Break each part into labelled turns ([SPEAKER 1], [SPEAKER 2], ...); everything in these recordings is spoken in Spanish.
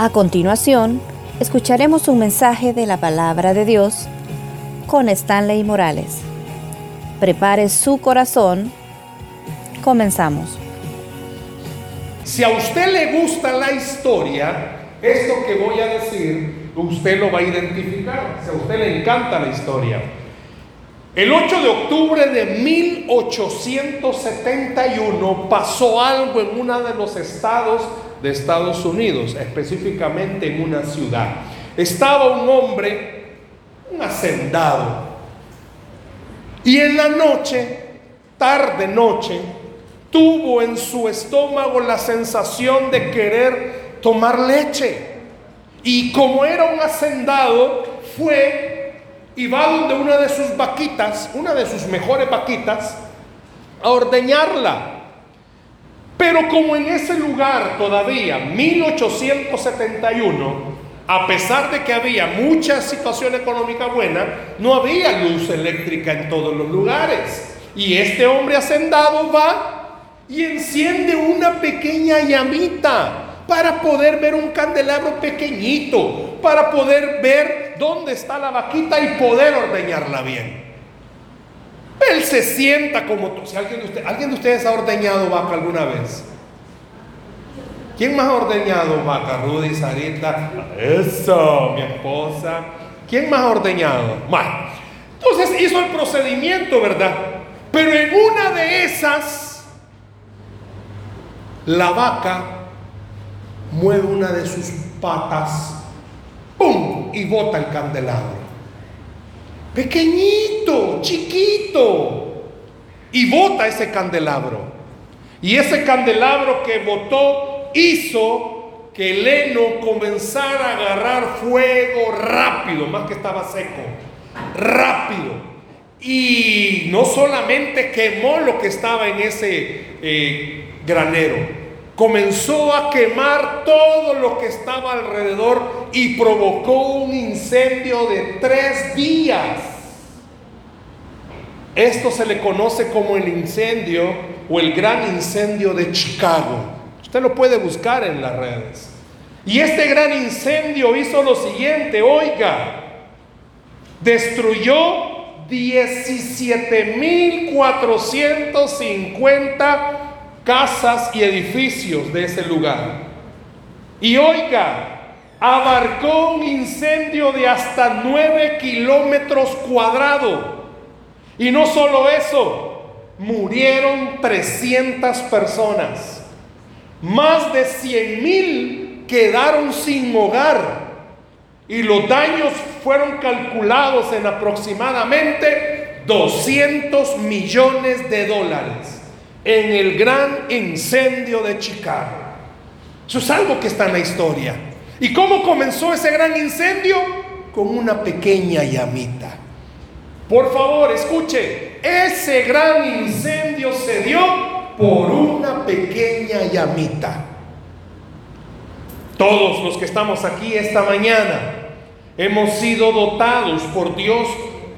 [SPEAKER 1] A continuación, escucharemos un mensaje de la palabra de Dios con Stanley Morales. Prepare su corazón. Comenzamos.
[SPEAKER 2] Si a usted le gusta la historia, esto que voy a decir, usted lo va a identificar. Si a usted le encanta la historia. El 8 de octubre de 1871 pasó algo en uno de los estados de Estados Unidos, específicamente en una ciudad. Estaba un hombre, un hacendado, y en la noche, tarde noche, tuvo en su estómago la sensación de querer tomar leche. Y como era un hacendado, fue y va donde una de sus vaquitas, una de sus mejores vaquitas, a ordeñarla. Pero como en ese lugar todavía, 1871, a pesar de que había mucha situación económica buena, no había luz eléctrica en todos los lugares. Y este hombre hacendado va y enciende una pequeña llamita para poder ver un candelabro pequeñito, para poder ver dónde está la vaquita y poder ordeñarla bien. Él se sienta como si alguien de, usted, alguien de ustedes ha ordeñado vaca alguna vez. ¿Quién más ha ordeñado vaca? Rudy, Sarita. Eso, mi esposa. ¿Quién más ha ordeñado? Más. Entonces hizo el procedimiento, ¿verdad? Pero en una de esas, la vaca mueve una de sus patas, ¡pum! y bota el candelabro. Pequeñito, chiquito. Y bota ese candelabro. Y ese candelabro que botó hizo que el heno comenzara a agarrar fuego rápido, más que estaba seco, rápido. Y no solamente quemó lo que estaba en ese eh, granero, comenzó a quemar todo lo que estaba alrededor y provocó un incendio de tres días. Esto se le conoce como el incendio o el gran incendio de Chicago. Usted lo puede buscar en las redes. Y este gran incendio hizo lo siguiente, oiga, destruyó 17.450 casas y edificios de ese lugar. Y oiga, abarcó un incendio de hasta 9 kilómetros cuadrados. Y no solo eso, murieron 300 personas. Más de 100 mil quedaron sin hogar. Y los daños fueron calculados en aproximadamente 200 millones de dólares en el gran incendio de Chicago. Eso es algo que está en la historia. ¿Y cómo comenzó ese gran incendio? Con una pequeña llamita. Por favor, escuche, ese gran incendio se dio por una pequeña llamita. Todos los que estamos aquí esta mañana hemos sido dotados por Dios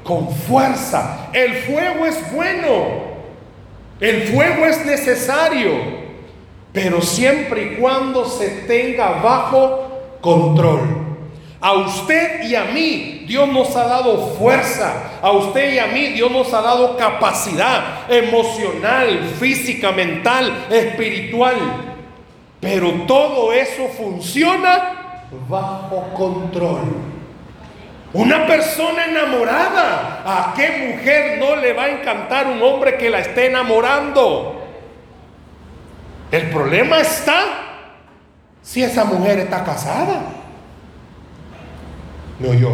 [SPEAKER 2] con fuerza. El fuego es bueno, el fuego es necesario, pero siempre y cuando se tenga bajo control. A usted y a mí Dios nos ha dado fuerza. A usted y a mí Dios nos ha dado capacidad emocional, física, mental, espiritual. Pero todo eso funciona bajo control. Una persona enamorada. ¿A qué mujer no le va a encantar un hombre que la esté enamorando? El problema está si esa mujer está casada. ¿Me oyó?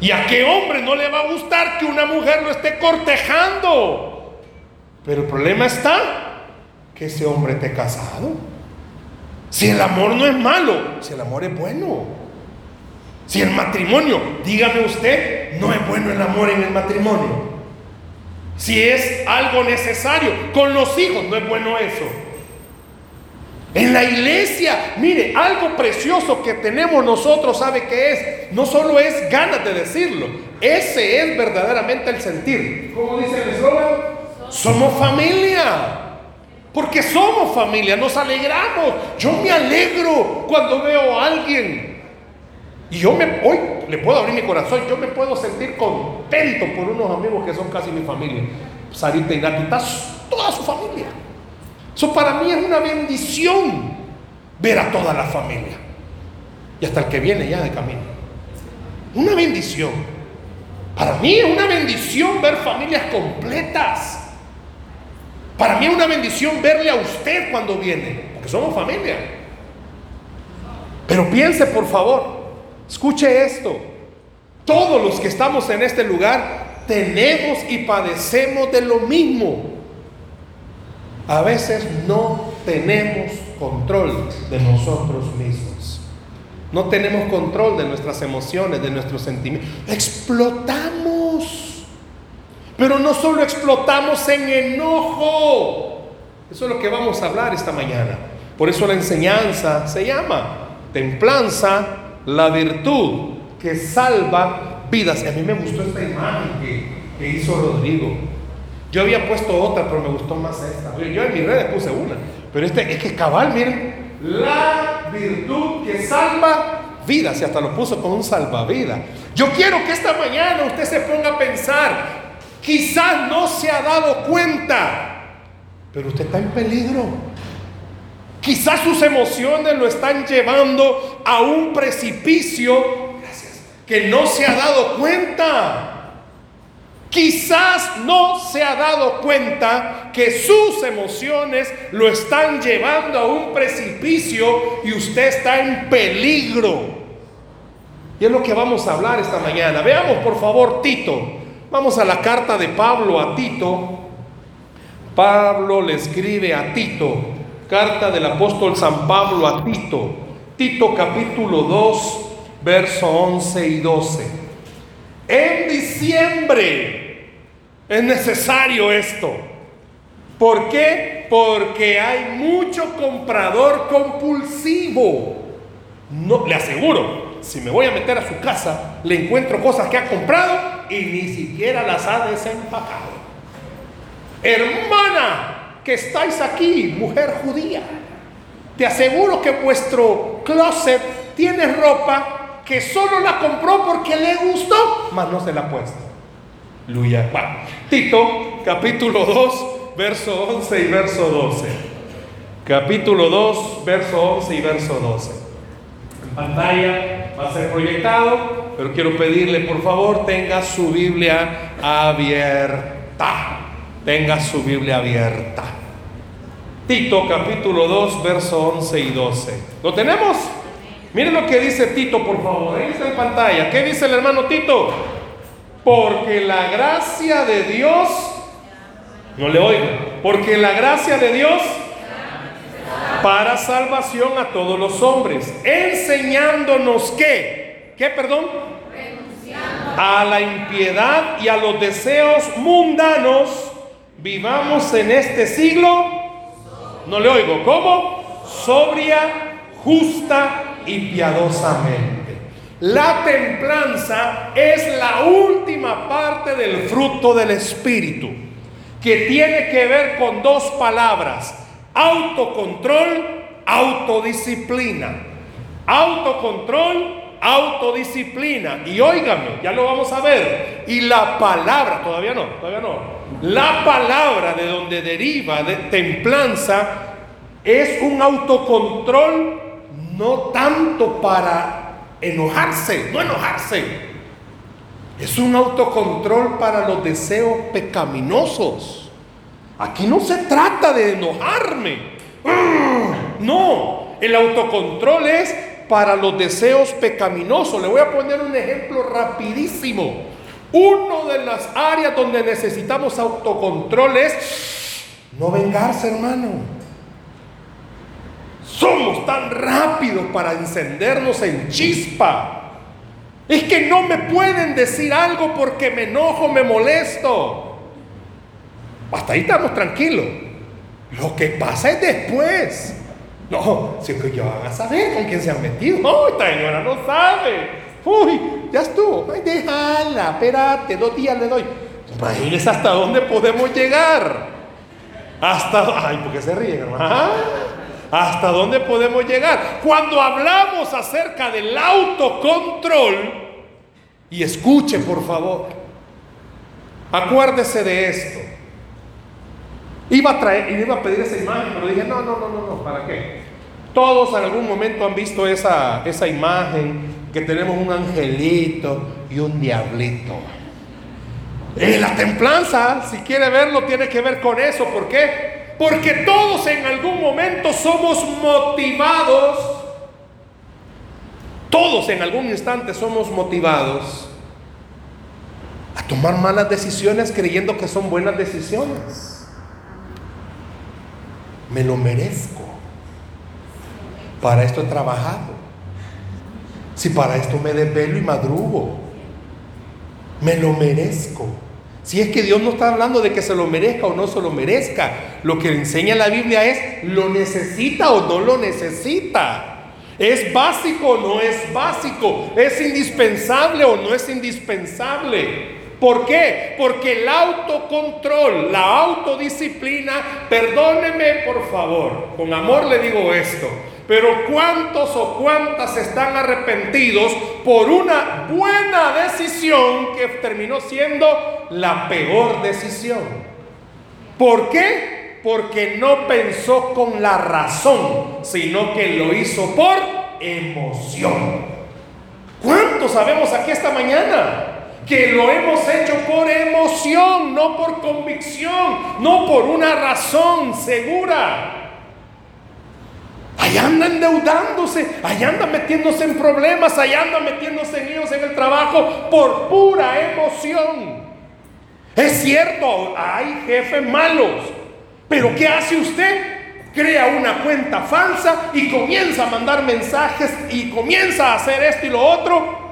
[SPEAKER 2] ¿Y a qué hombre no le va a gustar que una mujer lo esté cortejando? Pero el problema está que ese hombre esté casado. Si el amor no es malo, si el amor es bueno. Si el matrimonio, dígame usted, no es bueno el amor en el matrimonio. Si es algo necesario, con los hijos no es bueno eso. En la iglesia, mire, algo precioso que tenemos nosotros, ¿sabe qué es? No solo es ganas de decirlo, ese es verdaderamente el sentir. ¿Cómo dice el eslogan? Somos familia. Porque somos familia, nos alegramos. Yo me alegro cuando veo a alguien. Y yo me, hoy le puedo abrir mi corazón, yo me puedo sentir contento por unos amigos que son casi mi familia. Sarita y Nati, toda su familia. Eso para mí es una bendición ver a toda la familia. Y hasta el que viene ya de camino. Una bendición. Para mí es una bendición ver familias completas. Para mí es una bendición verle a usted cuando viene, porque somos familia. Pero piense, por favor, escuche esto. Todos los que estamos en este lugar tenemos y padecemos de lo mismo. A veces no tenemos control de nosotros mismos. No tenemos control de nuestras emociones, de nuestros sentimientos. Explotamos. Pero no solo explotamos en enojo. Eso es lo que vamos a hablar esta mañana. Por eso la enseñanza se llama templanza, la virtud que salva vidas. A mí me gustó esta imagen que, hizo Rodrigo. Yo había puesto otra, pero me gustó más esta. Yo en mis redes puse una. Pero este es que cabal, miren, la virtud que salva vidas. Y hasta lo puso con un salvavidas. Yo quiero que esta mañana usted se ponga a pensar Quizás no se ha dado cuenta, pero usted está en peligro. Quizás sus emociones lo están llevando a un precipicio que no se ha dado cuenta. Quizás no se ha dado cuenta que sus emociones lo están llevando a un precipicio y usted está en peligro. Y es lo que vamos a hablar esta mañana. Veamos por favor Tito Vamos a la carta de Pablo a Tito. Pablo le escribe a Tito, carta del apóstol San Pablo a Tito. Tito capítulo 2, verso 11 y 12. En diciembre es necesario esto. ¿Por qué? Porque hay mucho comprador compulsivo. No, le aseguro, si me voy a meter a su casa, le encuentro cosas que ha comprado y ni siquiera las ha desempacado. Hermana, que estáis aquí, mujer judía, te aseguro que vuestro closet tiene ropa que solo la compró porque le gustó, mas no se la ha puesto. Luya. Tito, capítulo 2, verso 11 y verso 12. Capítulo 2, verso 11 y verso 12 pantalla va a ser proyectado, pero quiero pedirle por favor tenga su Biblia abierta. Tenga su Biblia abierta. Tito capítulo 2, verso 11 y 12. ¿Lo tenemos? Miren lo que dice Tito, por favor. Ahí está en pantalla. ¿Qué dice el hermano Tito? Porque la gracia de Dios, no le oigo, porque la gracia de Dios para salvación a todos los hombres, enseñándonos que, ¿qué perdón? A la impiedad y a los deseos mundanos, vivamos en este siglo, no le oigo, ¿cómo? Sobria, justa y piadosamente. La templanza es la última parte del fruto del Espíritu, que tiene que ver con dos palabras autocontrol, autodisciplina. Autocontrol, autodisciplina. Y óigame, ya lo vamos a ver. Y la palabra, todavía no, todavía no. La palabra de donde deriva de templanza es un autocontrol no tanto para enojarse, no enojarse. Es un autocontrol para los deseos pecaminosos. Aquí no se trata de enojarme. No, el autocontrol es para los deseos pecaminosos. Le voy a poner un ejemplo rapidísimo. Uno de las áreas donde necesitamos autocontrol es no vengarse, hermano. Somos tan rápidos para encendernos en chispa. Es que no me pueden decir algo porque me enojo, me molesto. Hasta ahí estamos tranquilos. Lo que pasa es después. No, si es que ya van a saber con quién se han metido. No, esta señora no sabe. Uy, ya estuvo. Ay, déjala, espérate, dos días le doy. Imagínense hasta dónde podemos llegar. Hasta, ay, porque se ríen, hermano. Ah, ¿Hasta dónde podemos llegar? Cuando hablamos acerca del autocontrol, y escuche por favor, acuérdese de esto. Iba a traer, iba a pedir esa imagen, pero dije, no, no, no, no, no, ¿para qué? Todos en algún momento han visto esa, esa imagen que tenemos un angelito y un diablito. Y la templanza, si quiere verlo, tiene que ver con eso. ¿Por qué? Porque todos en algún momento somos motivados. Todos en algún instante somos motivados a tomar malas decisiones creyendo que son buenas decisiones. Me lo merezco. Para esto he trabajado. Si para esto me desvelo y madrugo. Me lo merezco. Si es que Dios no está hablando de que se lo merezca o no se lo merezca, lo que enseña la Biblia es, ¿lo necesita o no lo necesita? ¿Es básico o no es básico? ¿Es indispensable o no es indispensable? ¿Por qué? Porque el autocontrol, la autodisciplina, perdóneme por favor, con amor le digo esto, pero ¿cuántos o cuántas están arrepentidos por una buena decisión que terminó siendo la peor decisión? ¿Por qué? Porque no pensó con la razón, sino que lo hizo por emoción. ¿Cuántos sabemos aquí esta mañana? que lo hemos hecho por emoción, no por convicción, no por una razón segura. Allá anda endeudándose, allá anda metiéndose en problemas, allá anda metiéndose en en el trabajo por pura emoción. Es cierto, hay jefes malos, pero ¿qué hace usted? Crea una cuenta falsa y comienza a mandar mensajes y comienza a hacer esto y lo otro.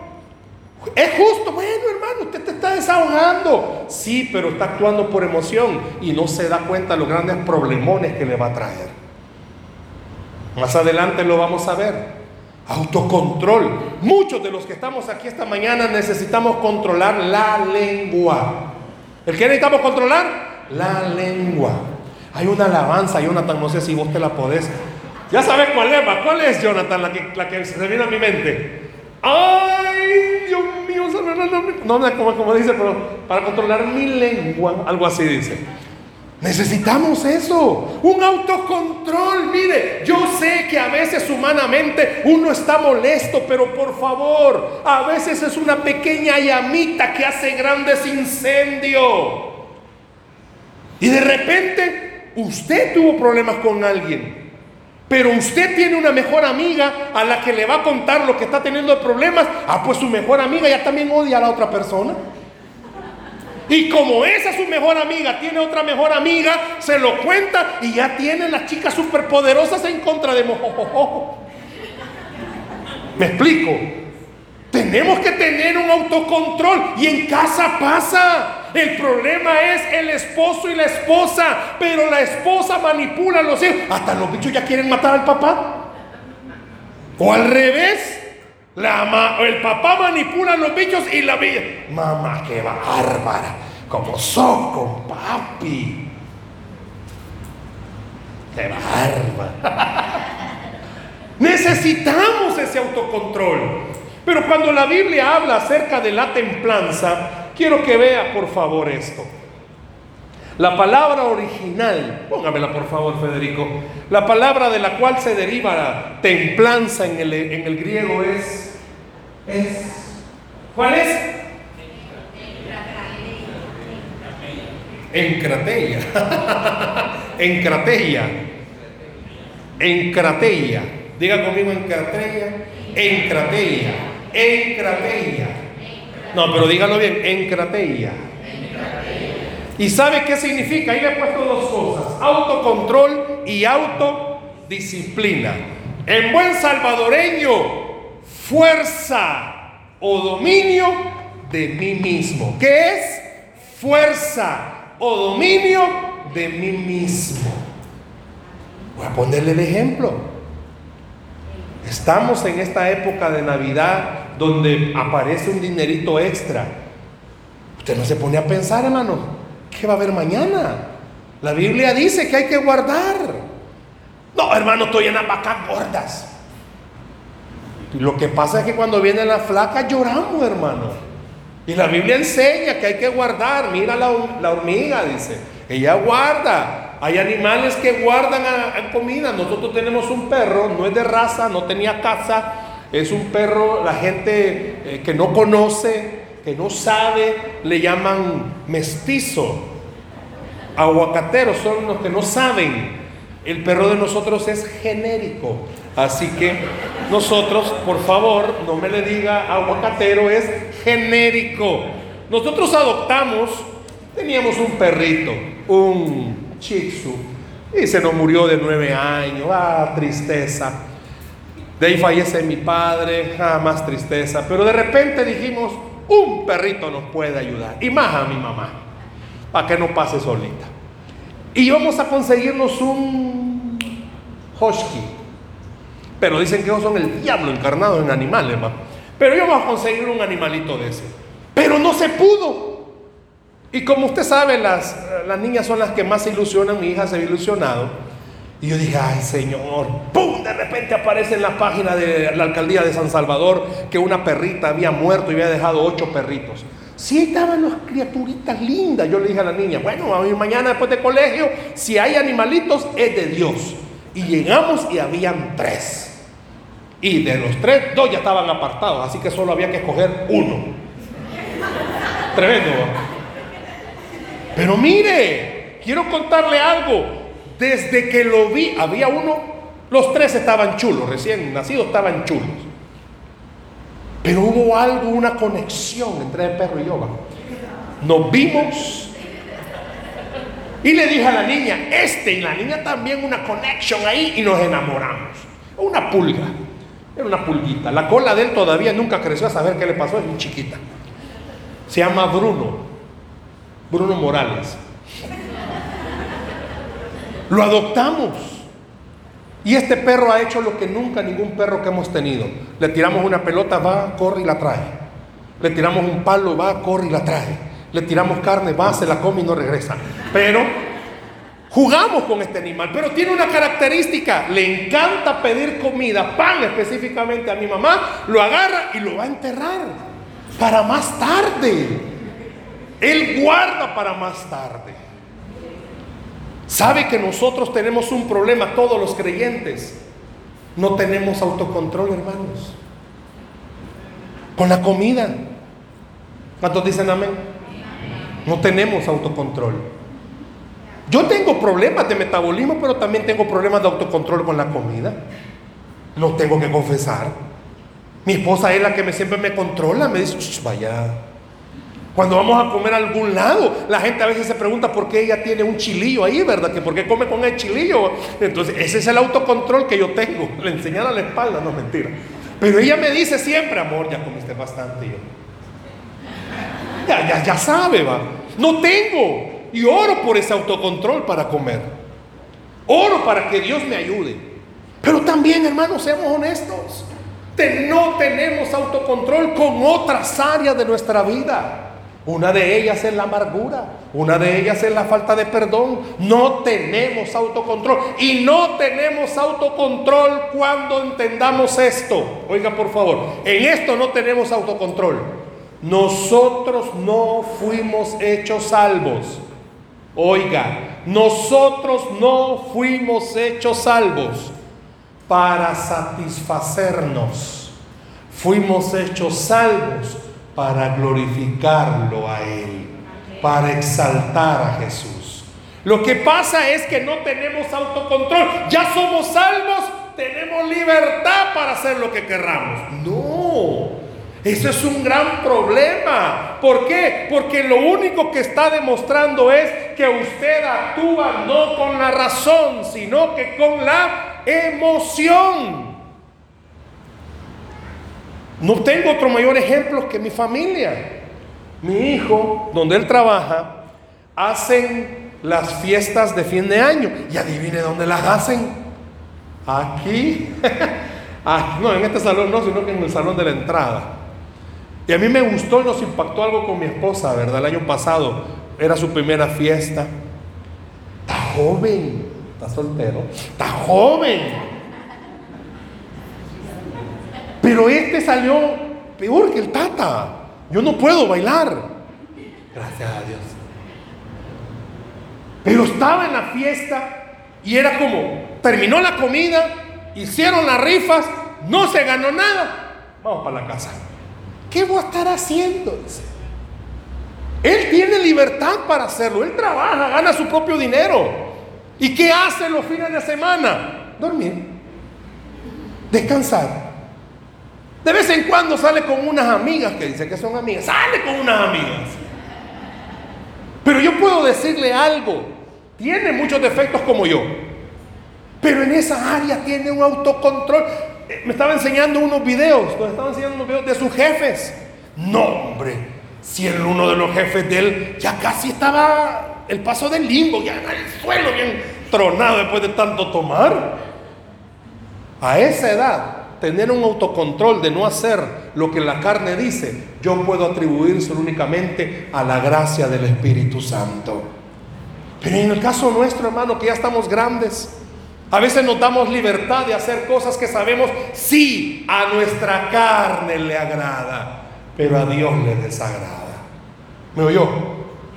[SPEAKER 2] Es justo, bueno hermano, usted te está desahogando. Sí, pero está actuando por emoción y no se da cuenta de los grandes problemones que le va a traer. Más adelante lo vamos a ver. Autocontrol. Muchos de los que estamos aquí esta mañana necesitamos controlar la lengua. ¿El qué necesitamos controlar? La lengua. Hay una alabanza, Jonathan, no sé si vos te la podés. Ya sabes cuál es, ¿cuál es, Jonathan, la que, la que se viene a mi mente? ¡Ay, Dios mío! No, no, como, como dice, pero para controlar mi lengua, algo así dice. Necesitamos eso, un autocontrol. Mire, yo sé que a veces humanamente uno está molesto, pero por favor, a veces es una pequeña llamita que hace grandes incendios. Y de repente usted tuvo problemas con alguien, pero usted tiene una mejor amiga a la que le va a contar lo que está teniendo problemas. Ah, pues su mejor amiga ya también odia a la otra persona. Y como esa su mejor amiga tiene otra mejor amiga, se lo cuenta y ya tiene las chicas superpoderosas en contra de Mojojojo. ¿Me explico? Tenemos que tener un autocontrol y en casa pasa. El problema es el esposo y la esposa, pero la esposa manipula a los hijos. Hasta los bichos ya quieren matar al papá. O al revés. La el papá manipula a los bichos y la vida. Mamá, qué bárbara. Como soco, papi. Qué bárbara. Necesitamos ese autocontrol. Pero cuando la Biblia habla acerca de la templanza, quiero que vea por favor esto. La palabra original, póngamela por favor Federico, la palabra de la cual se deriva la templanza en el, en el griego es, es, ¿cuál es? Encrateia. encrateia. Encrateia. Diga conmigo encrateia. Encrateia. Encrateia. No, pero dígalo bien, encrateia. ¿Y sabe qué significa? Ahí le he puesto dos cosas, autocontrol y autodisciplina. En buen salvadoreño, fuerza o dominio de mí mismo. ¿Qué es? Fuerza o dominio de mí mismo. Voy a ponerle el ejemplo. Estamos en esta época de Navidad donde aparece un dinerito extra. Usted no se pone a pensar, hermano, ¿Qué va a haber mañana? La Biblia dice que hay que guardar. No, hermano, estoy en las vacas gordas. Lo que pasa es que cuando vienen las flacas lloramos, hermano. Y la Biblia enseña que hay que guardar. Mira la, hormiga, dice. Ella guarda. Hay animales que guardan a, comida. Nosotros tenemos un perro, no es de raza, no tenía casa. Es un perro, la gente eh, que no conoce, que no sabe, le llaman mestizo. Aguacateros son los que no saben. El perro de nosotros es genérico. Así que nosotros, por favor, no me le diga aguacatero, es genérico. Nosotros adoptamos, teníamos un perrito, un chixu, y se nos murió de nueve años. Ah, tristeza. De ahí fallece mi padre, ah, más tristeza. Pero de repente dijimos, un perrito nos puede ayudar. Y más a mi mamá, para que no pase solita. Y vamos a conseguirnos un husky pero dicen que ellos son el diablo encarnado en animales, ¿va? Pero yo voy a conseguir un animalito de ese. Pero no se pudo. Y como usted sabe, las, las niñas son las que más se ilusionan. Mi hija se ha ilusionado. Y yo dije, ay Señor, ¡pum! De repente aparece en la página de la alcaldía de San Salvador que una perrita había muerto y había dejado ocho perritos. Sí, estaban las criaturitas lindas. Yo le dije a la niña, bueno, a mañana después de colegio, si hay animalitos, es de Dios. Y llegamos y habían tres. Y de los tres, dos ya estaban apartados, así que solo había que escoger uno. Tremendo. Pero mire, quiero contarle algo. Desde que lo vi, había uno, los tres estaban chulos, recién nacidos estaban chulos. Pero hubo algo, una conexión entre el perro y yo. Nos vimos y le dije a la niña, este y la niña también una conexión ahí y nos enamoramos. Una pulga. Era una pulguita. La cola de él todavía nunca creció a saber qué le pasó, es muy chiquita. Se llama Bruno. Bruno Morales. Lo adoptamos. Y este perro ha hecho lo que nunca ningún perro que hemos tenido. Le tiramos una pelota, va, corre y la trae. Le tiramos un palo, va, corre y la trae. Le tiramos carne, va, se la come y no regresa. Pero Jugamos con este animal, pero tiene una característica, le encanta pedir comida, pan específicamente a mi mamá, lo agarra y lo va a enterrar para más tarde. Él guarda para más tarde. ¿Sabe que nosotros tenemos un problema, todos los creyentes? No tenemos autocontrol, hermanos. Con la comida. ¿Cuántos dicen amén? No tenemos autocontrol. Yo tengo problemas de metabolismo, pero también tengo problemas de autocontrol con la comida. Lo tengo que confesar. Mi esposa es la que me, siempre me controla, me dice, vaya. Cuando vamos a comer a algún lado, la gente a veces se pregunta por qué ella tiene un chilillo ahí, ¿verdad? Que por qué come con el chilillo. Entonces, ese es el autocontrol que yo tengo. Le enseñan a la espalda, no mentira. Pero ella me dice siempre, amor, ya comiste bastante. Yo, ya, ya, ya sabe, va. No tengo y oro por ese autocontrol para comer. Oro para que Dios me ayude. Pero también, hermanos, seamos honestos. no tenemos autocontrol con otras áreas de nuestra vida. Una de ellas es la amargura, una de ellas es la falta de perdón. No tenemos autocontrol y no tenemos autocontrol cuando entendamos esto. Oiga, por favor, en esto no tenemos autocontrol. Nosotros no fuimos hechos salvos Oiga, nosotros no fuimos hechos salvos para satisfacernos. Fuimos hechos salvos para glorificarlo a Él, para exaltar a Jesús. Lo que pasa es que no tenemos autocontrol. Ya somos salvos, tenemos libertad para hacer lo que querramos. No. Eso es un gran problema. ¿Por qué? Porque lo único que está demostrando es que usted actúa no con la razón, sino que con la emoción. No tengo otro mayor ejemplo que mi familia. Mi hijo, donde él trabaja, hacen las fiestas de fin de año. Y adivine dónde las hacen. Aquí. no, en este salón no, sino que en el salón de la entrada. Y a mí me gustó y nos impactó algo con mi esposa, ¿verdad? El año pasado era su primera fiesta. Estaba joven, está soltero, está joven. Pero este salió peor que el tata. Yo no puedo bailar. Gracias a Dios. Pero estaba en la fiesta y era como, terminó la comida, hicieron las rifas, no se ganó nada. Vamos para la casa. ¿Qué voy a estar haciendo? Él tiene libertad para hacerlo. Él trabaja, gana su propio dinero. ¿Y qué hace los fines de semana? Dormir. Descansar. De vez en cuando sale con unas amigas que dice que son amigas. Sale con unas amigas. Pero yo puedo decirle algo. Tiene muchos defectos como yo. Pero en esa área tiene un autocontrol. Eh, me estaba enseñando unos videos. Me estaba enseñando unos videos de sus jefes. No, hombre. Si el uno de los jefes de él ya casi estaba el paso del limbo, ya en el suelo, bien tronado después de tanto tomar. A esa edad, tener un autocontrol de no hacer lo que la carne dice, yo puedo atribuírselo únicamente a la gracia del Espíritu Santo. Pero en el caso nuestro, hermano, que ya estamos grandes, a veces nos damos libertad de hacer cosas que sabemos sí a nuestra carne le agrada pero a Dios le desagrada. ¿Me oyó?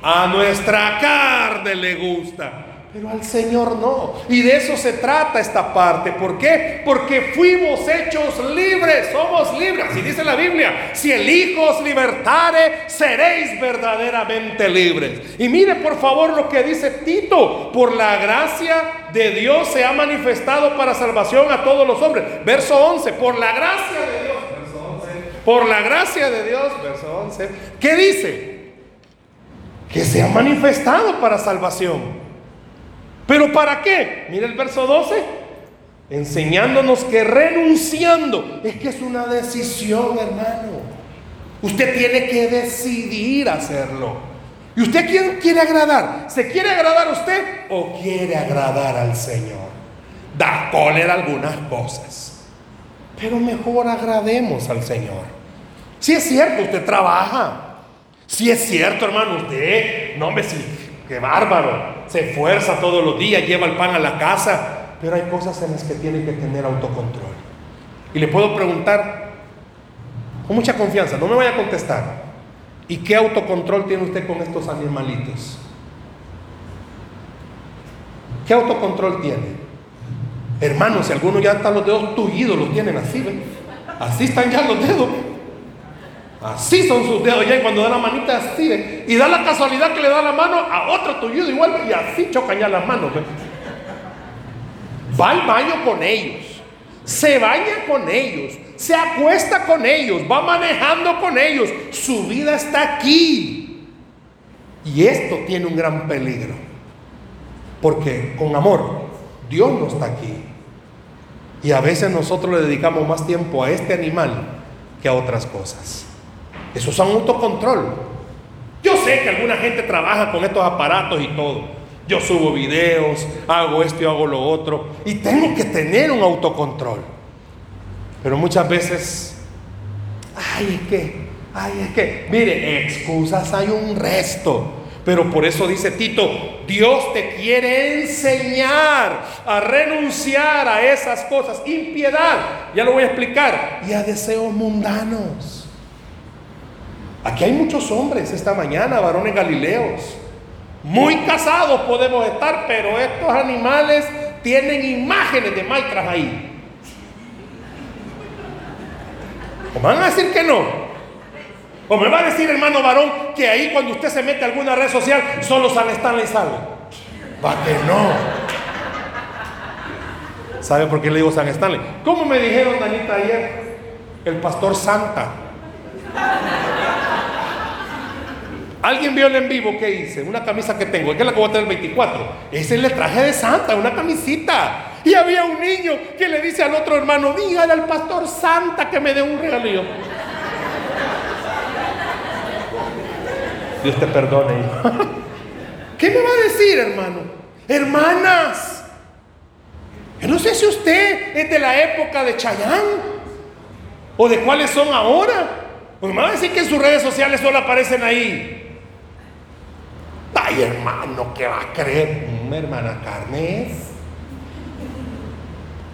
[SPEAKER 2] A nuestra carne le gusta, pero al Señor no. Y de eso se trata esta parte. ¿Por qué? Porque fuimos hechos libres, somos libres. Así dice la Biblia, si el Hijo os libertare, seréis verdaderamente libres. Y mire por favor lo que dice Tito, por la gracia de Dios se ha manifestado para salvación a todos los hombres. Verso 11, por la gracia de Dios por la gracia de Dios, verso 11, ¿qué dice? Que se ha manifestado para salvación. ¿Pero para qué? Mira el verso 12, enseñándonos que renunciando, es que es una decisión, hermano. Usted tiene que decidir hacerlo. ¿Y usted quién quiere agradar? ¿Se quiere agradar usted o quiere agradar al Señor? Da cólera algunas cosas, pero mejor agrademos al Señor. Si es cierto, usted trabaja. Si es cierto, hermano, usted, no me sí, qué bárbaro, se esfuerza todos los días, lleva el pan a la casa, pero hay cosas en las que tiene que tener autocontrol. Y le puedo preguntar con mucha confianza, no me vaya a contestar. ¿Y qué autocontrol tiene usted con estos animalitos? ¿Qué autocontrol tiene? Hermano, si algunos ya están los dedos tullidos, los tienen así, ¿ven? Así están ya los dedos. Así son sus dedos ya y cuando da la manita así, y da la casualidad que le da la mano a otro tuyo igual y así chocan ya las manos. Va al baño con ellos, se baña con ellos, se acuesta con ellos, va manejando con ellos. Su vida está aquí. Y esto tiene un gran peligro. Porque con amor, Dios no está aquí. Y a veces nosotros le dedicamos más tiempo a este animal que a otras cosas. Eso es un autocontrol. Yo sé que alguna gente trabaja con estos aparatos y todo. Yo subo videos, hago esto y hago lo otro. Y tengo que tener un autocontrol. Pero muchas veces, ay, es que, ay, es que, mire, excusas hay un resto. Pero por eso dice Tito, Dios te quiere enseñar a renunciar a esas cosas, impiedad, ya lo voy a explicar, y a deseos mundanos. Aquí hay muchos hombres esta mañana, varones galileos. Muy casados podemos estar, pero estos animales tienen imágenes de maitras ahí. ¿O van a decir que no? ¿O me va a decir, hermano varón, que ahí cuando usted se mete a alguna red social, solo sale Stanley Sale? Va que no. ¿Sabe por qué le digo San Stanley? ¿Cómo me dijeron, Danita, ayer? El pastor Santa. ¿Alguien vio el en vivo que hice? Una camisa que tengo, es que la que voy a tener el 24. Ese es el traje de Santa, una camisita. Y había un niño que le dice al otro hermano, dígale al pastor Santa que me dé un regalillo. Dios te perdone. ¿Qué me va a decir, hermano? Hermanas, yo no sé si usted es de la época de Chayán o de cuáles son ahora. Pues me va a decir que en sus redes sociales solo aparecen ahí. Ay, hermano, ¿qué va a creer? come, hermana, carne.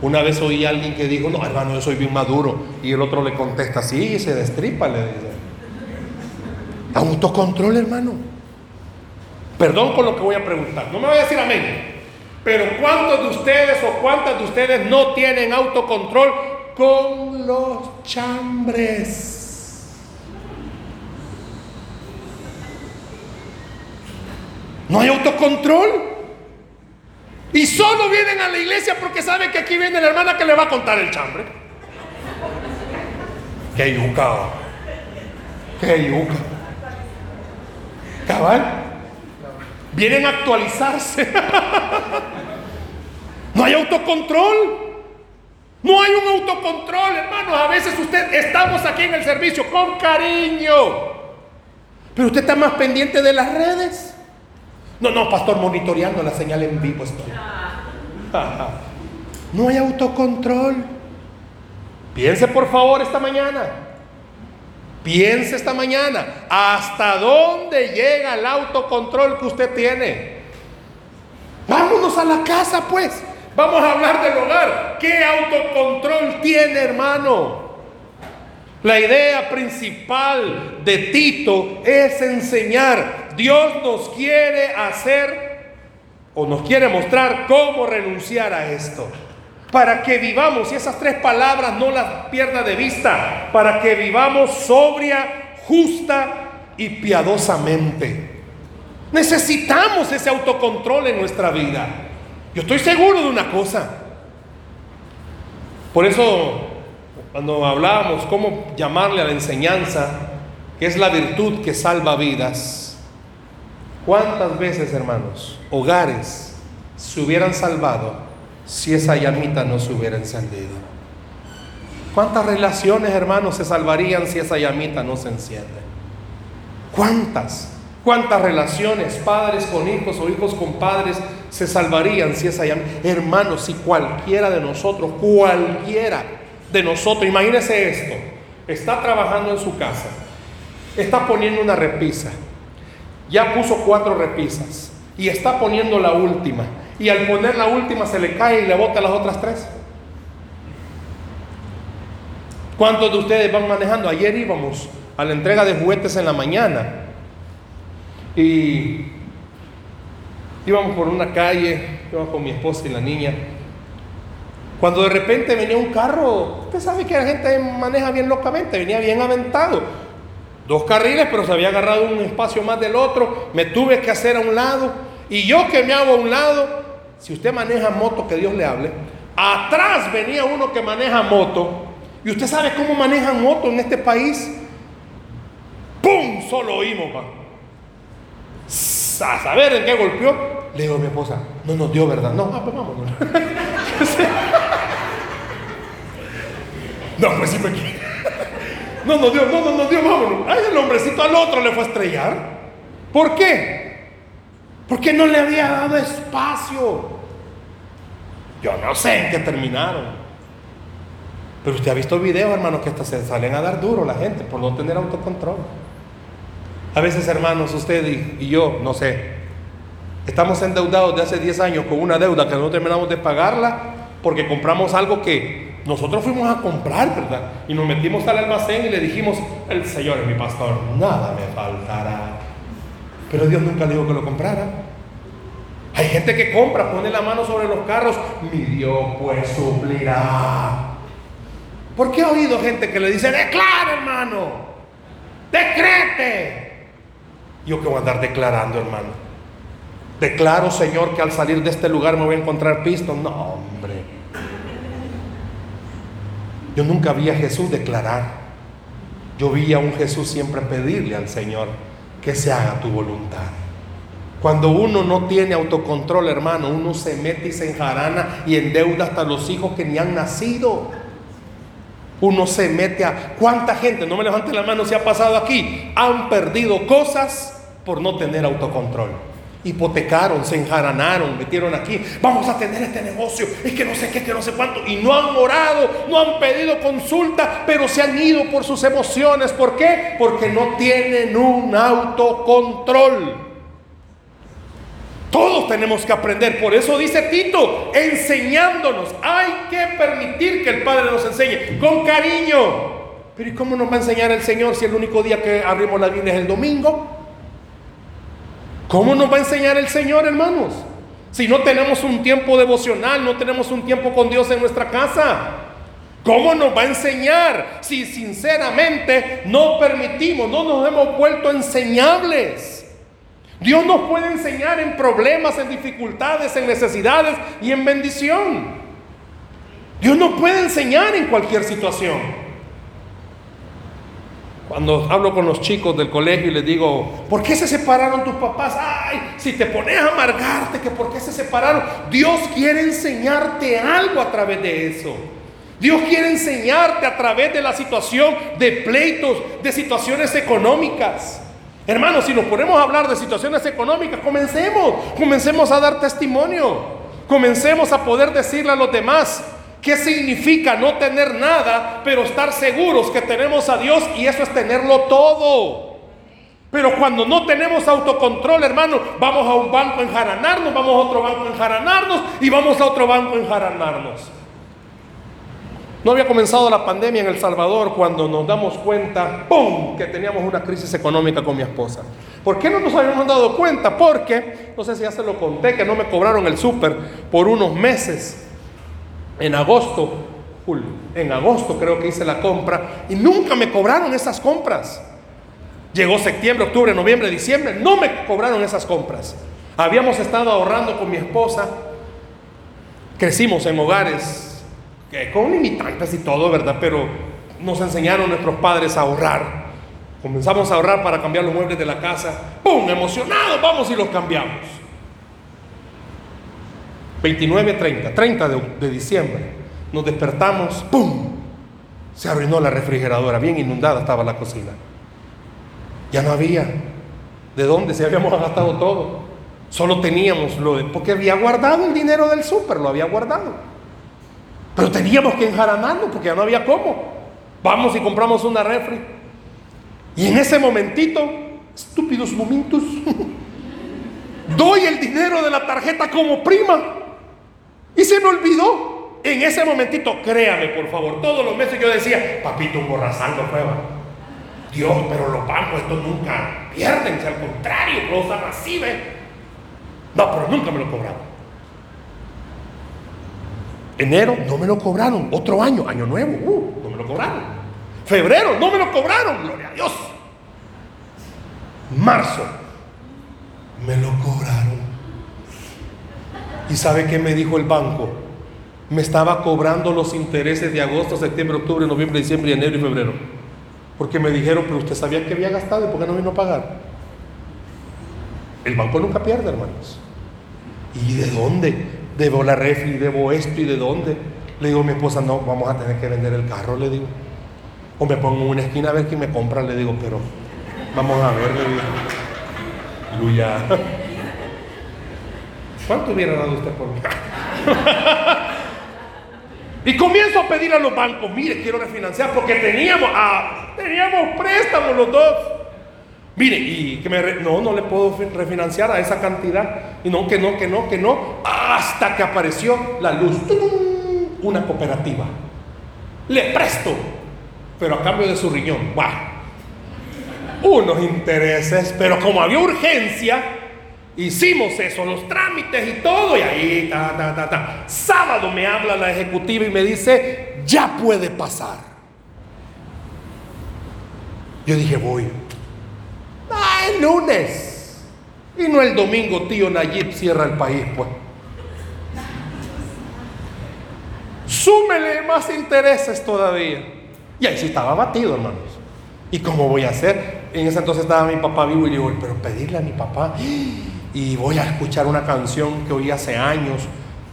[SPEAKER 2] Una vez oí a alguien que dijo, no, hermano, yo soy bien maduro. Y el otro le contesta, sí, se destripa, le dice. Autocontrol, hermano. Perdón con lo que voy a preguntar. No me voy a decir amén. Pero ¿cuántos de ustedes o cuántas de ustedes no tienen autocontrol con los chambres? No hay autocontrol. Y solo vienen a la iglesia porque saben que aquí viene la hermana que le va a contar el chambre. Qué yuca. Qué yuca. Cabal. Vienen a actualizarse. No hay autocontrol. No hay un autocontrol, hermanos. A veces usted estamos aquí en el servicio con cariño. Pero usted está más pendiente de las redes. No, no, pastor, monitoreando la señal en vivo estoy. No hay autocontrol. Piense por favor esta mañana. Piense esta mañana. ¿Hasta dónde llega el autocontrol que usted tiene? Vámonos a la casa pues. Vamos a hablar del hogar. ¿Qué autocontrol tiene, hermano? La idea principal de Tito es enseñar. Dios nos quiere hacer o nos quiere mostrar cómo renunciar a esto. Para que vivamos, y esas tres palabras no las pierda de vista, para que vivamos sobria, justa y piadosamente. Necesitamos ese autocontrol en nuestra vida. Yo estoy seguro de una cosa. Por eso, cuando hablábamos cómo llamarle a la enseñanza, que es la virtud que salva vidas, ¿cuántas veces, hermanos, hogares se hubieran salvado si esa llamita no se hubiera encendido? ¿Cuántas relaciones, hermanos, se salvarían si esa llamita no se enciende? ¿Cuántas? ¿Cuántas relaciones, padres con hijos o hijos con padres, se salvarían si esa llama? Hermanos, si cualquiera de nosotros, cualquiera de nosotros, imagínese esto, está trabajando en su casa, está poniendo una repisa, ya puso cuatro repisas y está poniendo la última, y al poner la última se le cae y le bota las otras tres. ¿Cuántos de ustedes van manejando? Ayer íbamos a la entrega de juguetes en la mañana y íbamos por una calle, íbamos con mi esposa y la niña. Cuando de repente venía un carro, usted sabe que la gente maneja bien locamente, venía bien aventado. Dos carriles, pero se había agarrado un espacio más del otro. Me tuve que hacer a un lado. Y yo que me hago a un lado, si usted maneja moto, que Dios le hable. Atrás venía uno que maneja moto. Y usted sabe cómo manejan moto en este país. ¡Pum! Solo oímos, va a saber en qué golpeó. Le digo a mi esposa, no nos dio verdad. No, ah, pues vámonos. no, pues sí me. No nos dio, no, no nos dio, vámonos. Ay, el hombrecito al otro le fue a estrellar. ¿Por qué? Porque no le había dado espacio. Yo no sé en qué terminaron. Pero usted ha visto videos, hermanos, que hasta se salen a dar duro la gente por no tener autocontrol. A veces, hermanos, usted y, yo, no sé, estamos endeudados de hace 10 años con una deuda que no terminamos de pagarla porque compramos algo que nosotros fuimos a comprar, ¿verdad? Y nos metimos al almacén y le dijimos, el Señor es mi pastor, nada me faltará. Pero Dios nunca dijo que lo comprara. Hay gente que compra, pone la mano sobre los carros, mi Dios pues suplirá. ¿Por qué he oído gente que le dice, declara hermano, decrete? Yo que voy a andar declarando, hermano. Declaro, Señor, que al salir de este lugar me voy a encontrar pisto. No, hombre. Yo nunca vi a Jesús declarar. Yo vi a un Jesús siempre pedirle al Señor que se haga tu voluntad. Cuando uno no tiene autocontrol, hermano, uno se mete y se enjarana y endeuda hasta los hijos que ni han nacido. Uno se mete a... ¿Cuánta gente, no me levante la mano si ha pasado aquí, han perdido cosas por no tener autocontrol? Hipotecaron, se enjaranaron, metieron aquí, vamos a tener este negocio, es que no sé qué, que no sé cuánto, y no han orado, no han pedido consulta, pero se han ido por sus emociones. ¿Por qué? Porque no tienen un autocontrol. Todos tenemos que aprender. Por eso dice Tito, enseñándonos. Hay que permitir que el Padre nos enseñe con cariño. Pero ¿y cómo nos va a enseñar el Señor si el único día que abrimos la Biblia es el domingo? ¿Cómo nos va a enseñar el Señor, hermanos? Si no tenemos un tiempo devocional, no tenemos un tiempo con Dios en nuestra casa. ¿Cómo nos va a enseñar si sinceramente no permitimos, no nos hemos vuelto enseñables? Dios nos puede enseñar en problemas, en dificultades, en necesidades y en bendición. Dios nos puede enseñar en cualquier situación. Cuando hablo con los chicos del colegio y les digo, ¿por qué se separaron tus papás? Ay, si te pones a amargarte, que por qué se separaron. Dios quiere enseñarte algo a través de eso. Dios quiere enseñarte a través de la situación de pleitos, de situaciones económicas. Hermanos, si nos ponemos a hablar de situaciones económicas, comencemos, comencemos a dar testimonio, comencemos a poder decirle a los demás qué significa no tener nada, pero estar seguros que tenemos a Dios y eso es tenerlo todo. Pero cuando no tenemos autocontrol, hermano, vamos a un banco a enjaranarnos, vamos a otro banco a enjaranarnos y vamos a otro banco a enjaranarnos. No había comenzado la pandemia en El Salvador cuando nos damos cuenta, ¡pum!, que teníamos una crisis económica con mi esposa. ¿Por qué no nos habíamos dado cuenta? Porque, no sé si ya se lo conté, que no me cobraron el súper por unos meses. En agosto, en agosto creo que hice la compra y nunca me cobraron esas compras. Llegó septiembre, octubre, noviembre, diciembre, no me cobraron esas compras. Habíamos estado ahorrando con mi esposa, crecimos en hogares con limitantes y todo, ¿verdad? Pero nos enseñaron nuestros padres a ahorrar. Comenzamos a ahorrar para cambiar los muebles de la casa. ¡Pum! Emocionados, vamos y los cambiamos. 29, 30, 30 de, de diciembre. Nos despertamos, ¡pum! Se arruinó la refrigeradora, bien inundada estaba la cocina. Ya no había. ¿De dónde se habíamos gastado todo? Solo teníamos lo de, porque había guardado el dinero del súper, lo había guardado. Pero teníamos que enjaranarnos porque ya no había cómo. Vamos y compramos una refri. Y en ese momentito, estúpidos momentos, doy el dinero de la tarjeta como prima. Y se me olvidó. En ese momentito, créame por favor, todos los meses yo decía, papito, un borrazal no prueba. Dios, pero los bancos estos nunca pierden, si al contrario, los así, No, pero nunca me lo cobraron. Enero no me lo cobraron. Otro año, año nuevo, uh, no me lo cobraron. Febrero no me lo cobraron, gloria a Dios. Marzo me lo cobraron. ¿Y sabe qué me dijo el banco? Me estaba cobrando los intereses de agosto, septiembre, octubre, noviembre, diciembre, enero y febrero. Porque me dijeron, pero usted sabía que había gastado y por qué no vino a pagar. El banco nunca pierde, hermanos. ¿Y de dónde? debo la refri, debo esto y de dónde. Le digo a mi esposa, no, vamos a tener que vender el carro, le digo. O me pongo en una esquina a ver quién me compra, le digo, pero vamos a ver, le digo. Luya. ¿Cuánto hubiera dado usted por mí? y comienzo a pedir a los bancos, mire, quiero refinanciar porque teníamos, ah, teníamos préstamos los dos. Mire, y que me no, no le puedo refinanciar a esa cantidad. Y no, que no, que no, que no. Hasta que apareció la luz. Una cooperativa. Le presto, pero a cambio de su riñón. Unos intereses, pero como había urgencia, hicimos eso, los trámites y todo. Y ahí, ta, ta, ta, ta. Sábado me habla la ejecutiva y me dice, ya puede pasar. Yo dije, voy el lunes. Y no el domingo, tío Nayib cierra el país, pues. Súmele más intereses todavía. Y ahí sí estaba batido, hermanos. ¿Y cómo voy a hacer? En ese entonces estaba mi papá vivo y le digo, pero pedirle a mi papá. Y voy a escuchar una canción que oí hace años.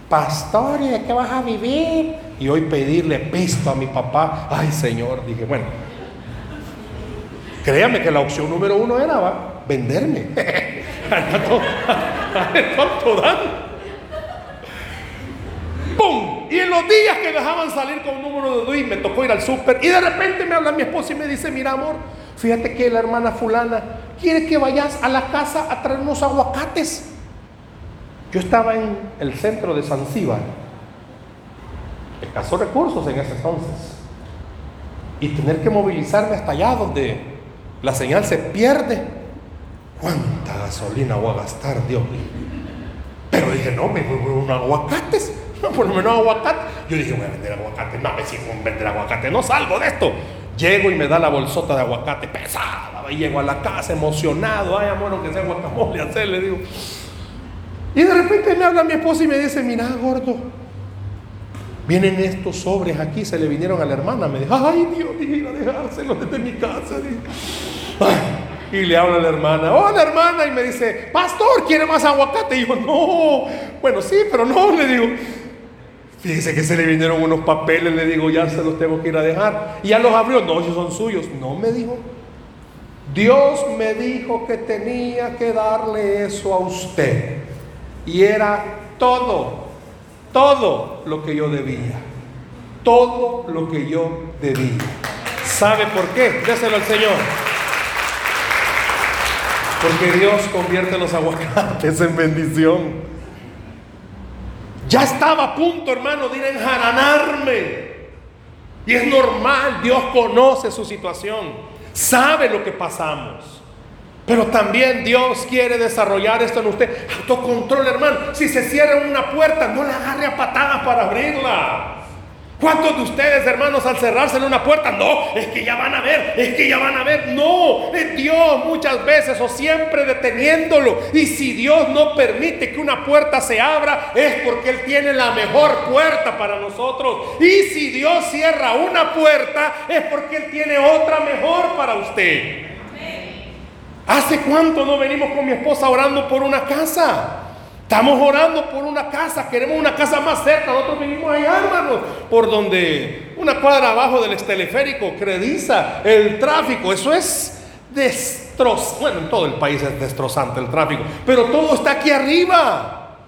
[SPEAKER 2] Pastor, ¿y de qué vas a vivir? Y hoy pedirle pisto a mi papá. Ay, Señor, dije, bueno, Créame que la opción número uno era venderme. ¿Cuánto dan? ¡Pum! Y en los días que dejaban salir con un número de DUI, me tocó ir al súper. Y de repente me habla mi esposa y me dice: Mira, amor, fíjate que la hermana Fulana quiere que vayas a la casa a traer unos aguacates. Yo estaba en el centro de Zanzíbar, escasos recursos en ese entonces, y tener que movilizarme hasta allá donde la señal se pierde. ¿Cuánta gasolina voy a gastar, Dios mío? Pero dije, no, me voy unos aguacates, por lo menos aguacate. Yo dije, voy a vender aguacate, no, me si con vender aguacate, no salgo de esto. Llego y me da la bolsota de aguacate pesada. Y llego a la casa emocionado. Ay, amor, que sea guacamole, hacer, le digo. Y de repente me habla mi esposa y me dice, mira, gordo, vienen estos sobres aquí, se le vinieron a la hermana. Me dijo, ay, Dios, dije, ir a dejárselos desde mi casa. y le habla a la hermana, hola hermana, y me dice, pastor, ¿quiere más aguacate? Y yo, no, bueno, sí, pero no, le digo, Fíjese que se le vinieron unos papeles, le digo, ya se los tengo que ir a dejar. Y ya los abrió, no, ellos son suyos. No me dijo. Dios me dijo que tenía que darle eso a usted. Y era todo, todo lo que yo debía. Todo lo que yo debía. ¿Sabe por qué? Déselo al Señor. Porque Dios convierte los aguacates en bendición. Ya estaba a punto, hermano, de ir a enjaranarme. Y es normal, Dios conoce su situación, sabe lo que pasamos. Pero también Dios quiere desarrollar esto en usted. Autocontrol, hermano. Si se cierra una puerta, no la agarre a patadas para abrirla. ¿Cuántos de ustedes, hermanos, al cerrarse en una puerta, no, es que ya van a ver, es que ya van a ver? No, es Dios muchas veces o siempre deteniéndolo. Y si Dios no permite que una puerta se abra, es porque Él tiene la mejor puerta para nosotros. Y si Dios cierra una puerta, es porque Él tiene otra mejor para usted. ¿Hace cuánto no venimos con mi esposa orando por una casa? Estamos orando por una casa, queremos una casa más cerca. Nosotros vivimos allá, hermanos, por donde una cuadra abajo del esteleférico, Crediza, el tráfico. Eso es destrozante. Bueno, en todo el país es destrozante el tráfico, pero todo está aquí arriba.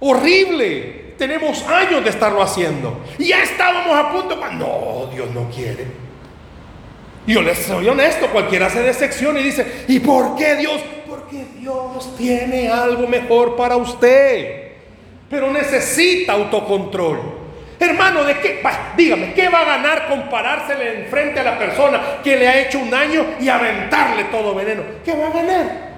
[SPEAKER 2] Horrible. Tenemos años de estarlo haciendo. Y ya estábamos a punto no, Dios no quiere. Yo les soy honesto, cualquiera se decepciona y dice, ¿y por qué Dios? Dios tiene algo mejor para usted. Pero necesita autocontrol. Hermano, ¿de qué? dígame, ¿qué va a ganar comparársele enfrente a la persona que le ha hecho un daño y aventarle todo veneno? ¿Qué va a ganar?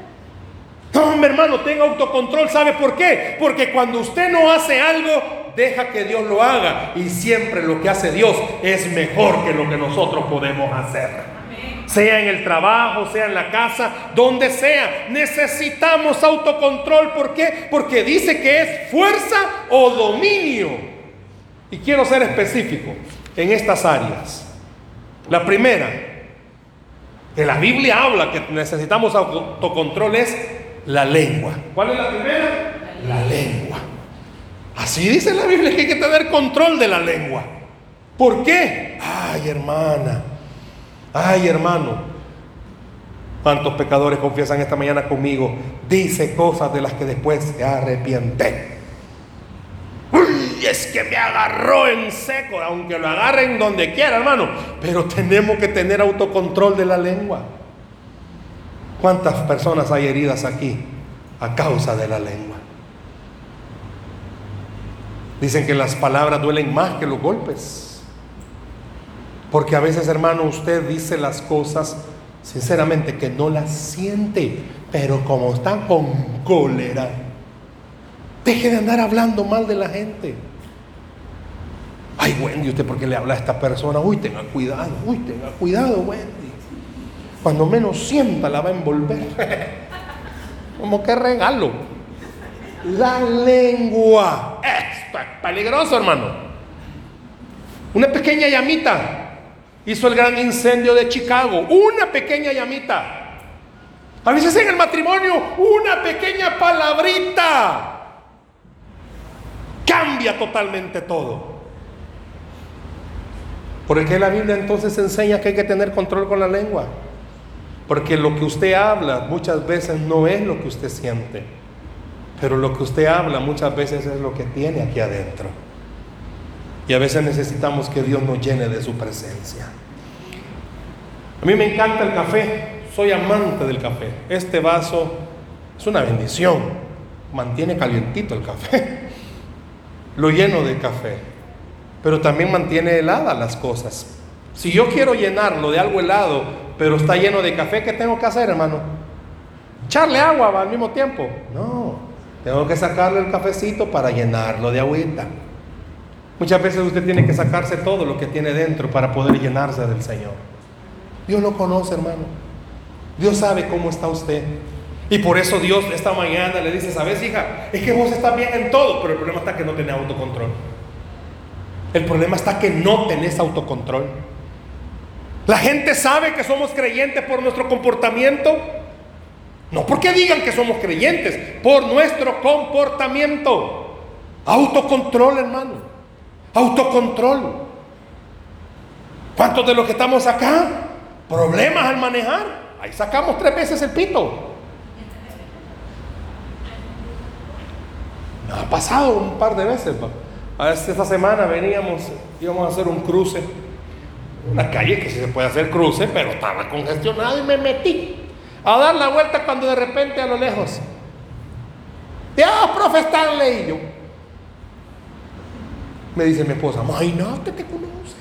[SPEAKER 2] No, hermano, tenga autocontrol. ¿Sabe por qué? Porque cuando usted no hace algo, deja que Dios lo haga. Y siempre lo que hace Dios es mejor que lo que nosotros podemos hacer sea en el trabajo, sea en la casa, donde sea. Necesitamos autocontrol. ¿Por qué? Porque dice que es fuerza o dominio. Y quiero ser específico en estas áreas. La primera, que la Biblia habla que necesitamos autocontrol es la lengua. ¿Cuál es la primera? La lengua. Así dice la Biblia que hay que tener control de la lengua. ¿Por qué? Ay, hermana. Ay, hermano, ¿cuántos pecadores confiesan esta mañana conmigo? Dice cosas de las que después se arrepiente. Uy, es que me agarró en seco, aunque lo agarren donde quiera, hermano. Pero tenemos que tener autocontrol de la lengua. ¿Cuántas personas hay heridas aquí a causa de la lengua? Dicen que las palabras duelen más que los golpes. Porque a veces, hermano, usted dice las cosas sinceramente que no las siente, pero como está con cólera, deje de andar hablando mal de la gente. Ay, Wendy, ¿usted por qué le habla a esta persona? Uy, tenga cuidado, uy, tenga cuidado, Wendy. Cuando menos sienta la va a envolver. Como que regalo. La lengua. Esto es peligroso, hermano. Una pequeña llamita hizo el gran incendio de Chicago. Una pequeña llamita. A veces en el matrimonio, una pequeña palabrita cambia totalmente todo. ¿Por qué la Biblia entonces enseña que hay que tener control con la lengua? Porque lo que usted habla muchas veces no es lo que usted siente, pero lo que usted habla muchas veces es lo que tiene aquí adentro. Y a veces necesitamos que Dios nos llene de su presencia. A mí me encanta el café, soy amante del café. Este vaso es una bendición. mantiene calientito el café. Lo lleno de café. Pero también mantiene heladas las cosas. Si yo quiero llenarlo de algo helado, pero está lleno de café, ¿qué tengo que hacer, hermano? Echarle agua al mismo tiempo. No, tengo que sacarle el cafecito para llenarlo de agüita. Muchas veces usted tiene que sacarse todo lo que tiene dentro para poder llenarse del Señor. Dios lo conoce, hermano. Dios sabe cómo está usted. Y por eso Dios esta mañana le dice, sabes hija, es que vos estás bien en todo, pero el problema está que no tenés autocontrol. El problema está que no tenés autocontrol. La gente sabe que somos creyentes por nuestro comportamiento. No porque digan que somos creyentes, por nuestro comportamiento. Autocontrol, hermano. Autocontrol. ¿Cuántos de los que estamos acá? Problemas al manejar. Ahí sacamos tres veces el pito. ha pasado un par de veces. Esta semana veníamos, íbamos a hacer un cruce. Una calle que sí se puede hacer cruce, pero estaba congestionado y me metí a dar la vuelta cuando de repente a lo lejos. Dios, profe, está y yo. Me dice mi esposa, imagínate, te conoce.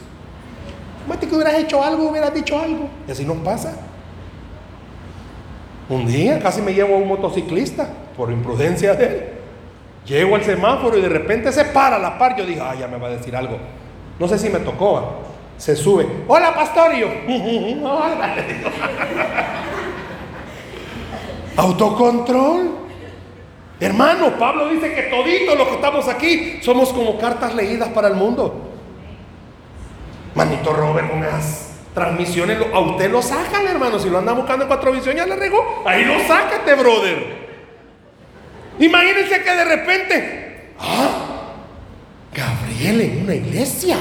[SPEAKER 2] Imagínate que hubieras hecho algo, hubieras dicho algo. Y así nos pasa. Un día casi me llevo a un motociclista por imprudencia de él. Llego al semáforo y de repente se para la par. Yo dije, ah, ya me va a decir algo. No sé si me tocó. Se sube. Hola, pastor. Y yo, Autocontrol. Hermano, Pablo dice que toditos los que estamos aquí somos como cartas leídas para el mundo. Manito Robert, con esas transmisiones, a usted lo sacan, hermano. Si lo anda buscando en cuatro visiones, ya le regó. Ahí lo sácate, brother. Imagínense que de repente, ah, Gabriel en una iglesia.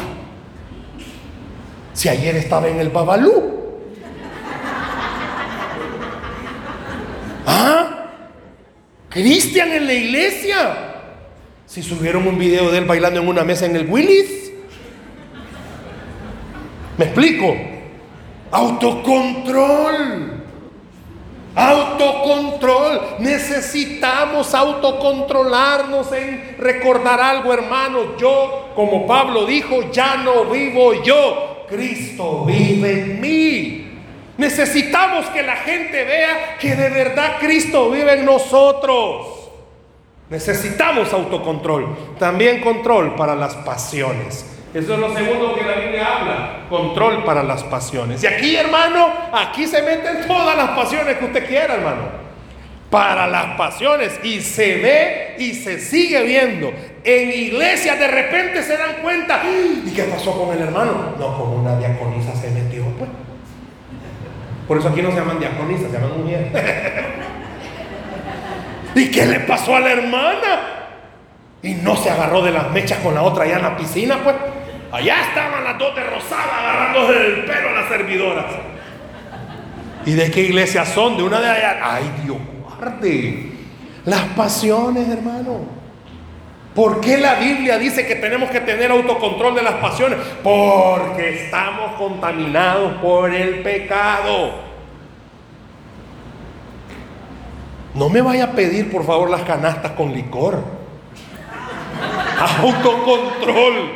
[SPEAKER 2] Si ayer estaba en el Babalú. Ah, Cristian en la iglesia. Si subieron un video de él bailando en una mesa en el Willis. ¿Me explico? Autocontrol. Autocontrol. Necesitamos autocontrolarnos en recordar algo, hermano. Yo, como Pablo dijo, ya no vivo yo. Cristo vive en mí. Necesitamos que la gente vea que de verdad Cristo vive en nosotros. Necesitamos autocontrol. También control para las pasiones. Eso es lo segundo que la Biblia habla, control para las pasiones. Y aquí, hermano, aquí se meten todas las pasiones que usted quiera, hermano. Para las pasiones. Y se ve y se sigue viendo. En iglesias de repente se dan cuenta. ¿Y qué pasó con el hermano? No, como una diaconisa. Por eso aquí no se llaman diaconisas, se llaman mujeres. ¿Y qué le pasó a la hermana? Y no se agarró de las mechas con la otra allá en la piscina, pues. Allá estaban las dos de rosada agarrándose del pelo a las servidoras. ¿Y de qué iglesia son? De una de allá. Ay, Dios guarde. Las pasiones, hermano. ¿Por qué la Biblia dice que tenemos que tener autocontrol de las pasiones? Porque estamos contaminados por el pecado. No me vaya a pedir, por favor, las canastas con licor. Autocontrol.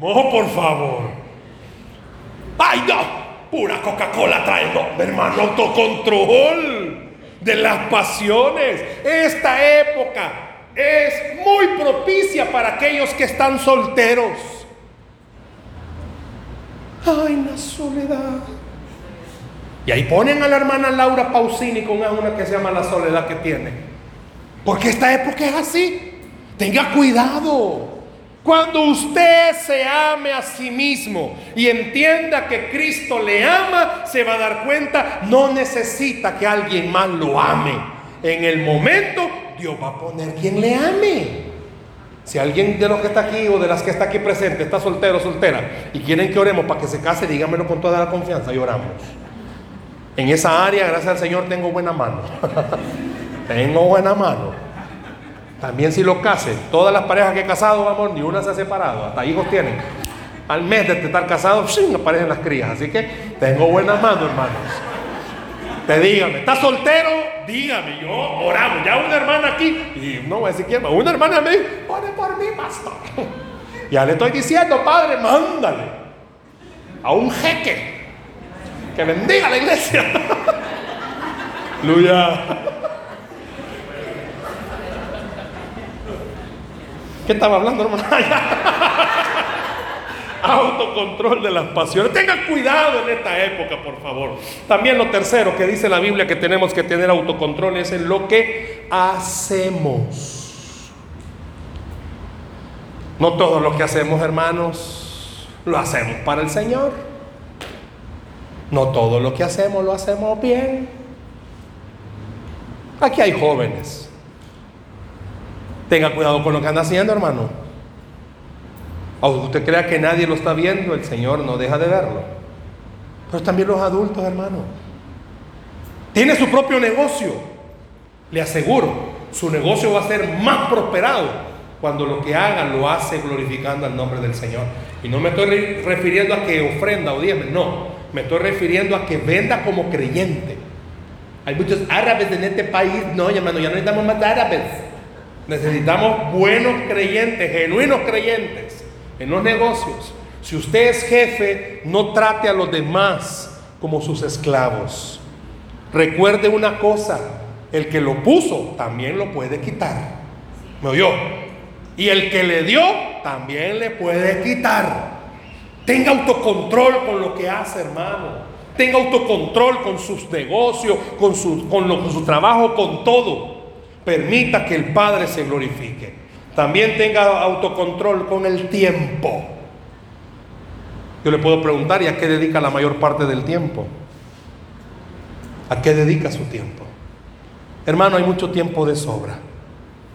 [SPEAKER 2] No, por favor. ¡Ay, no! Pura Coca-Cola trae, no, hermano, autocontrol de las pasiones. Esta época es muy propicia para aquellos que están solteros. Ay, la soledad. Y ahí ponen a la hermana Laura Pausini con una que se llama La soledad que tiene. Porque esta época es así. Tenga cuidado. Cuando usted se ame a sí mismo y entienda que Cristo le ama, se va a dar cuenta, no necesita que alguien más lo ame. En el momento, Dios va a poner quien le ame. Si alguien de los que está aquí o de las que está aquí presente está soltero o soltera y quieren que oremos para que se case, díganmelo con toda la confianza y oramos. En esa área, gracias al Señor, tengo buena mano. tengo buena mano. También si lo case, todas las parejas que he casado, amor, ni una se ha separado, hasta hijos tienen. Al mes de estar casado, aparecen las crías. Así que tengo buenas manos, hermanos. Te dígame, ¿estás soltero? dígame, yo oramos. Ya una hermana aquí, y no voy a decir quién, una hermana me dijo, ore por mí, pastor. Ya le estoy diciendo, padre, mándale a un jeque que bendiga la iglesia. Aleluya. ¿Qué estaba hablando, hermano? Autocontrol de las pasiones. Tengan cuidado en esta época, por favor. También lo tercero que dice la Biblia que tenemos que tener autocontrol es en lo que hacemos. No todo lo que hacemos, hermanos, lo hacemos para el Señor. No todo lo que hacemos lo hacemos bien. Aquí hay jóvenes. Tenga cuidado con lo que anda haciendo, hermano. Aunque usted crea que nadie lo está viendo, el Señor no deja de verlo. Pero también los adultos, hermano. Tiene su propio negocio. Le aseguro, su negocio va a ser más prosperado cuando lo que haga lo hace glorificando al nombre del Señor. Y no me estoy refiriendo a que ofrenda o diezme, no. Me estoy refiriendo a que venda como creyente. Hay muchos árabes en este país. No, hermano, ya no necesitamos más árabes. Necesitamos buenos creyentes, genuinos creyentes en los negocios, si usted es jefe, no trate a los demás como sus esclavos. Recuerde una cosa, el que lo puso también lo puede quitar. ¿Me oyó? Y el que le dio también le puede quitar. Tenga autocontrol con lo que hace, hermano. Tenga autocontrol con sus negocios, con su, con, con su trabajo, con todo. Permita que el Padre se glorifique. También tenga autocontrol con el tiempo. Yo le puedo preguntar, ¿y a qué dedica la mayor parte del tiempo? ¿A qué dedica su tiempo? Hermano, hay mucho tiempo de sobra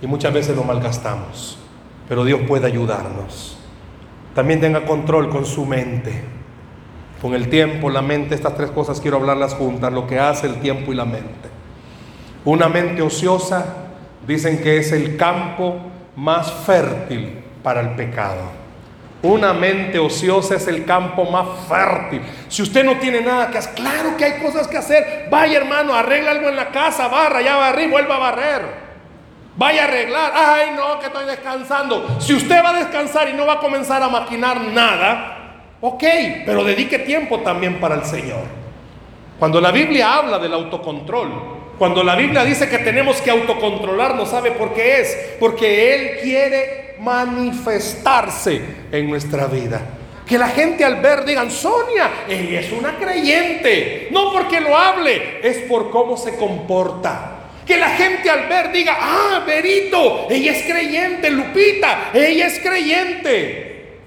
[SPEAKER 2] y muchas veces lo malgastamos, pero Dios puede ayudarnos. También tenga control con su mente. Con el tiempo, la mente, estas tres cosas quiero hablarlas juntas, lo que hace el tiempo y la mente. Una mente ociosa, dicen que es el campo más fértil para el pecado. Una mente ociosa es el campo más fértil. Si usted no tiene nada que hacer, claro que hay cosas que hacer. Vaya hermano, arregla algo en la casa, barra, ya barrí, vuelva a barrer. Vaya a arreglar. Ay, no, que estoy descansando. Si usted va a descansar y no va a comenzar a maquinar nada, ok, pero dedique tiempo también para el Señor. Cuando la Biblia habla del autocontrol, cuando la Biblia dice que tenemos que autocontrolarnos, ¿sabe por qué es? Porque Él quiere manifestarse en nuestra vida. Que la gente al ver digan, Sonia, ella es una creyente. No porque lo hable, es por cómo se comporta. Que la gente al ver diga, ah, Berito, ella es creyente, Lupita, ella es creyente.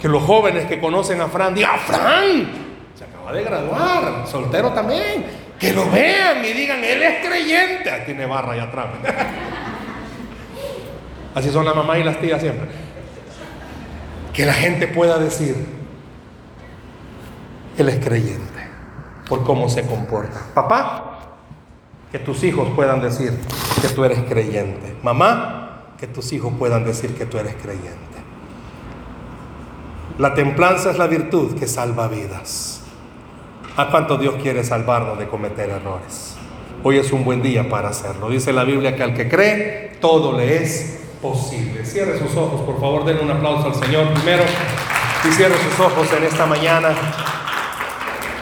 [SPEAKER 2] Que los jóvenes que conocen a Fran digan, ah, Fran, se acaba de graduar, soltero también. Que lo vean y digan, él es creyente. Tiene barra allá atrás. Así son la mamá y las tías siempre. Que la gente pueda decir, él es creyente por cómo se comporta. Papá, que tus hijos puedan decir que tú eres creyente. Mamá, que tus hijos puedan decir que tú eres creyente. La templanza es la virtud que salva vidas. ¿A cuánto Dios quiere salvarnos de cometer errores? Hoy es un buen día para hacerlo. Dice la Biblia que al que cree, todo le es posible. Cierre sus ojos, por favor, denle un aplauso al Señor primero y cierre sus ojos en esta mañana.